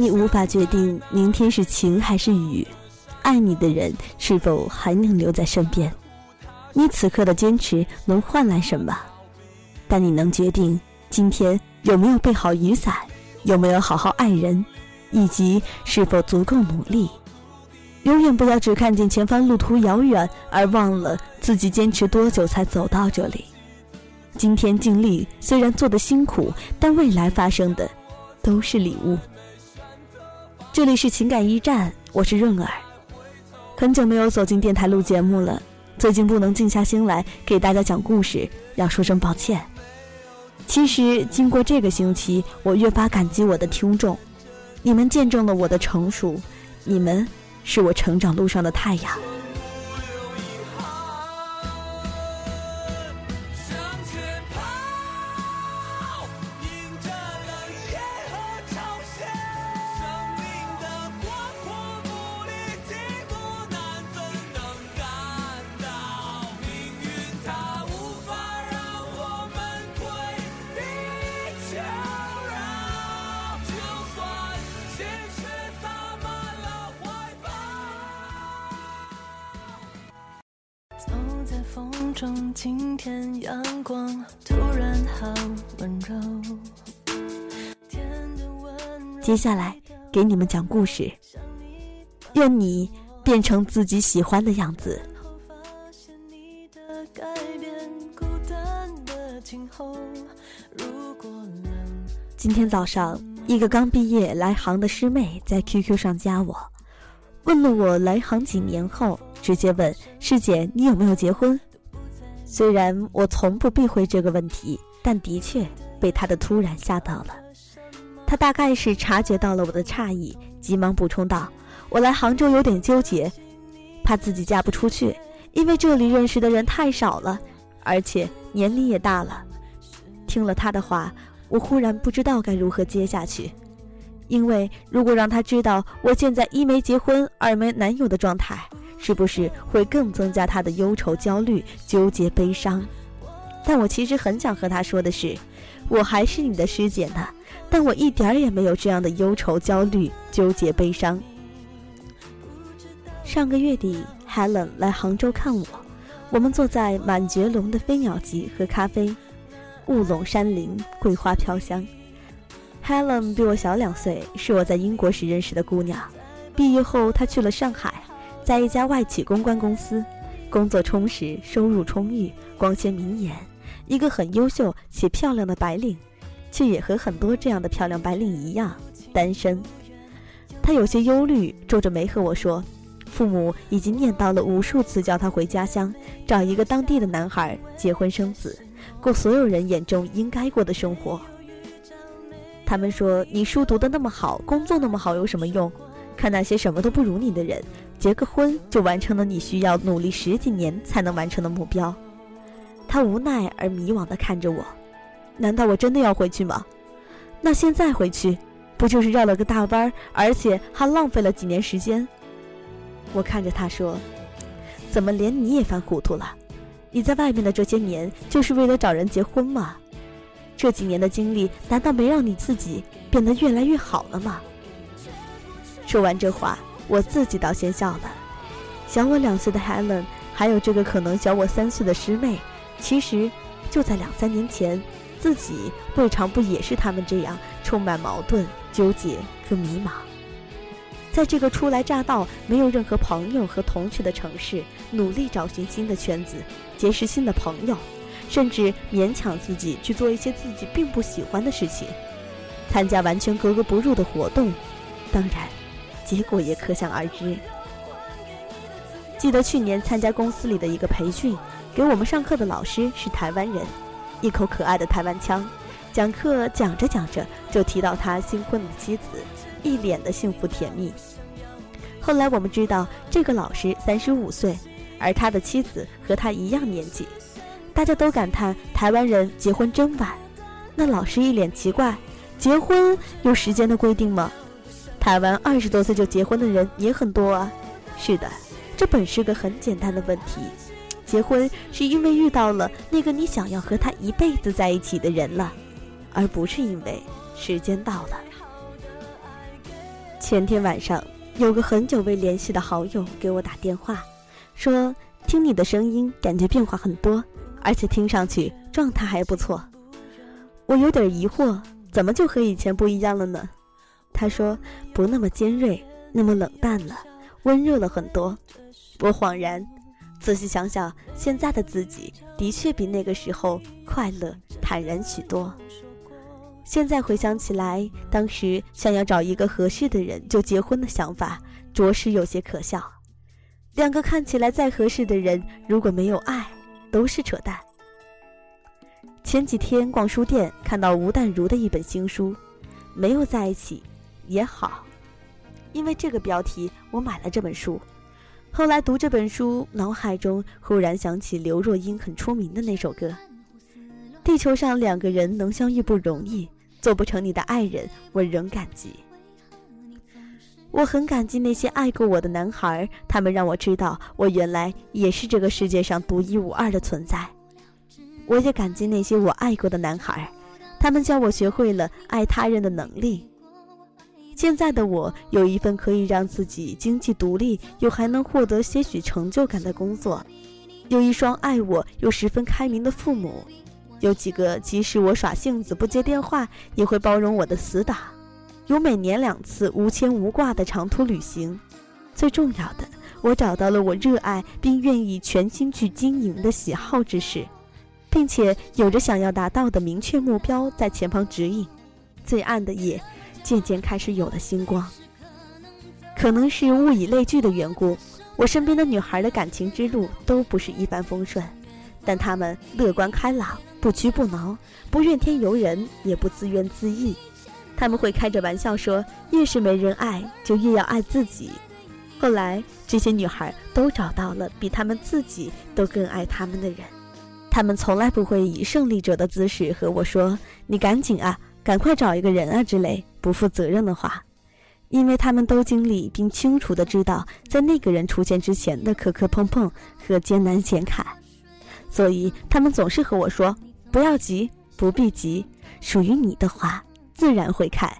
你无法决定明天是晴还是雨，爱你的人是否还能留在身边？你此刻的坚持能换来什么？但你能决定今天有没有备好雨伞，有没有好好爱人，以及是否足够努力。永远不要只看见前方路途遥远，而忘了自己坚持多久才走到这里。今天尽力虽然做的辛苦，但未来发生的都是礼物。这里是情感驿站，我是润儿。很久没有走进电台录节目了，最近不能静下心来给大家讲故事，要说声抱歉。其实经过这个星期，我越发感激我的听众，你们见证了我的成熟，你们是我成长路上的太阳。中，今天阳光突然好温柔。接下来给你们讲故事。愿你变成自己喜欢的样子。今天早上，一个刚毕业来杭的师妹在 QQ 上加我，问了我来杭几年后，直接问师姐你有没有结婚。虽然我从不避讳这个问题，但的确被他的突然吓到了。他大概是察觉到了我的诧异，急忙补充道：“我来杭州有点纠结，怕自己嫁不出去，因为这里认识的人太少了，而且年龄也大了。”听了他的话，我忽然不知道该如何接下去，因为如果让他知道我现在一没结婚，二没男友的状态。是不是会更增加他的忧愁、焦虑、纠结、悲伤？但我其实很想和他说的是，我还是你的师姐呢，但我一点儿也没有这样的忧愁、焦虑、纠结、悲伤。上个月底，Helen 来杭州看我，我们坐在满觉陇的飞鸟集喝咖啡，雾笼山林，桂花飘香。Helen 比我小两岁，是我在英国时认识的姑娘，毕业后她去了上海。在一家外企公关公司，工作充实，收入充裕，光鲜明眼，一个很优秀且漂亮的白领，却也和很多这样的漂亮白领一样单身。他有些忧虑，皱着眉和我说：“父母已经念叨了无数次，叫他回家乡找一个当地的男孩结婚生子，过所有人眼中应该过的生活。”他们说：“你书读得那么好，工作那么好，有什么用？看那些什么都不如你的人。”结个婚就完成了你需要努力十几年才能完成的目标，他无奈而迷惘地看着我，难道我真的要回去吗？那现在回去，不就是绕了个大弯，而且还浪费了几年时间？我看着他说：“怎么连你也犯糊涂了？你在外面的这些年，就是为了找人结婚吗？这几年的经历，难道没让你自己变得越来越好了吗？”说完这话。我自己倒先笑了，小我两岁的 Helen，还有这个可能小我三岁的师妹，其实就在两三年前，自己未尝不也是他们这样充满矛盾、纠结和迷茫。在这个初来乍到、没有任何朋友和同学的城市，努力找寻新的圈子，结识新的朋友，甚至勉强自己去做一些自己并不喜欢的事情，参加完全格格不入的活动，当然。结果也可想而知。记得去年参加公司里的一个培训，给我们上课的老师是台湾人，一口可爱的台湾腔，讲课讲着讲着就提到他新婚的妻子，一脸的幸福甜蜜。后来我们知道，这个老师三十五岁，而他的妻子和他一样年纪，大家都感叹台湾人结婚真晚。那老师一脸奇怪，结婚有时间的规定吗？台湾二十多岁就结婚的人也很多啊。是的，这本是个很简单的问题。结婚是因为遇到了那个你想要和他一辈子在一起的人了，而不是因为时间到了。前天晚上，有个很久未联系的好友给我打电话，说听你的声音感觉变化很多，而且听上去状态还不错。我有点疑惑，怎么就和以前不一样了呢？他说不那么尖锐，那么冷淡了，温热了很多。我恍然，仔细想想，现在的自己的确比那个时候快乐、坦然许多。现在回想起来，当时想要找一个合适的人就结婚的想法，着实有些可笑。两个看起来再合适的人，如果没有爱，都是扯淡。前几天逛书店，看到吴淡如的一本新书，《没有在一起也好》，因为这个标题，我买了这本书。后来读这本书，脑海中忽然想起刘若英很出名的那首歌：“地球上两个人能相遇不容易。”做不成你的爱人，我仍感激。我很感激那些爱过我的男孩，他们让我知道我原来也是这个世界上独一无二的存在。我也感激那些我爱过的男孩，他们教我学会了爱他人的能力。现在的我有一份可以让自己经济独立又还能获得些许成就感的工作，有一双爱我又十分开明的父母。有几个即使我耍性子不接电话，也会包容我的死党；有每年两次无牵无挂的长途旅行。最重要的，我找到了我热爱并愿意全心去经营的喜好之事，并且有着想要达到的明确目标在前方指引。最暗的夜，渐渐开始有了星光。可能是物以类聚的缘故，我身边的女孩的感情之路都不是一帆风顺，但她们乐观开朗。不屈不挠，不怨天尤人，也不自怨自艾。他们会开着玩笑说：“越是没人爱，就越要爱自己。”后来，这些女孩都找到了比她们自己都更爱她们的人。她们从来不会以胜利者的姿势和我说：“你赶紧啊，赶快找一个人啊”之类不负责任的话，因为他们都经历并清楚的知道，在那个人出现之前的磕磕碰碰和艰难险坎，所以他们总是和我说。不要急，不必急，属于你的花自然会开。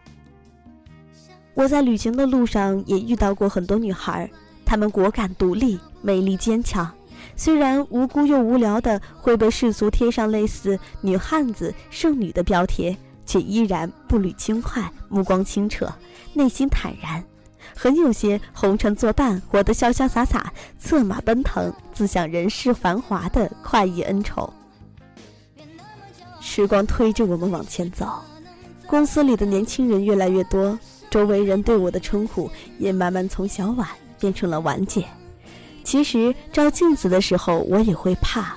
我在旅行的路上也遇到过很多女孩，她们果敢独立，美丽坚强。虽然无辜又无聊的会被世俗贴上类似“女汉子”“剩女”的标贴，却依然步履轻快，目光清澈，内心坦然，很有些红尘作伴，活得潇潇洒洒，策马奔腾，自享人世繁华的快意恩仇。时光推着我们往前走，公司里的年轻人越来越多，周围人对我的称呼也慢慢从小婉变成了婉姐。其实照镜子的时候，我也会怕，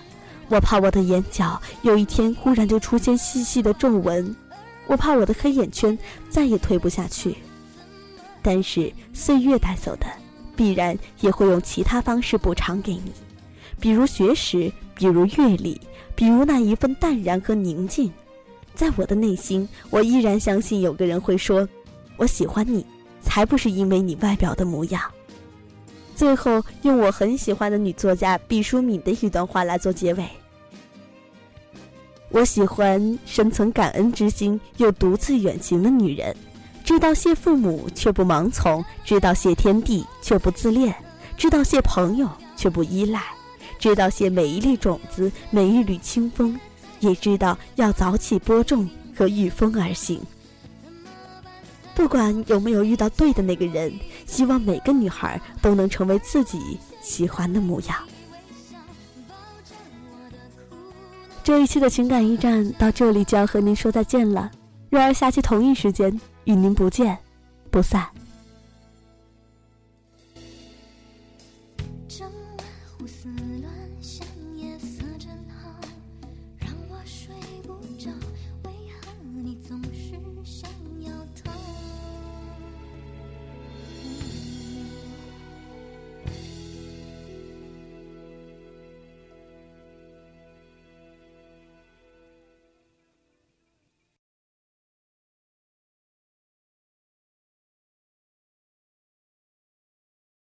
我怕我的眼角有一天忽然就出现细细的皱纹，我怕我的黑眼圈再也推不下去。但是岁月带走的，必然也会用其他方式补偿给你，比如学识，比如阅历。比如那一份淡然和宁静，在我的内心，我依然相信有个人会说：“我喜欢你，才不是因为你外表的模样。”最后，用我很喜欢的女作家毕淑敏的一段话来做结尾：“我喜欢深存感恩之心又独自远行的女人，知道谢父母却不盲从，知道谢天地却不自恋，知道谢朋友却不依赖。”知道谢每一粒种子，每一缕清风，也知道要早起播种和御风而行。不管有没有遇到对的那个人，希望每个女孩都能成为自己喜欢的模样。这一期的情感驿站到这里就要和您说再见了，若儿下期同一时间与您不见不散。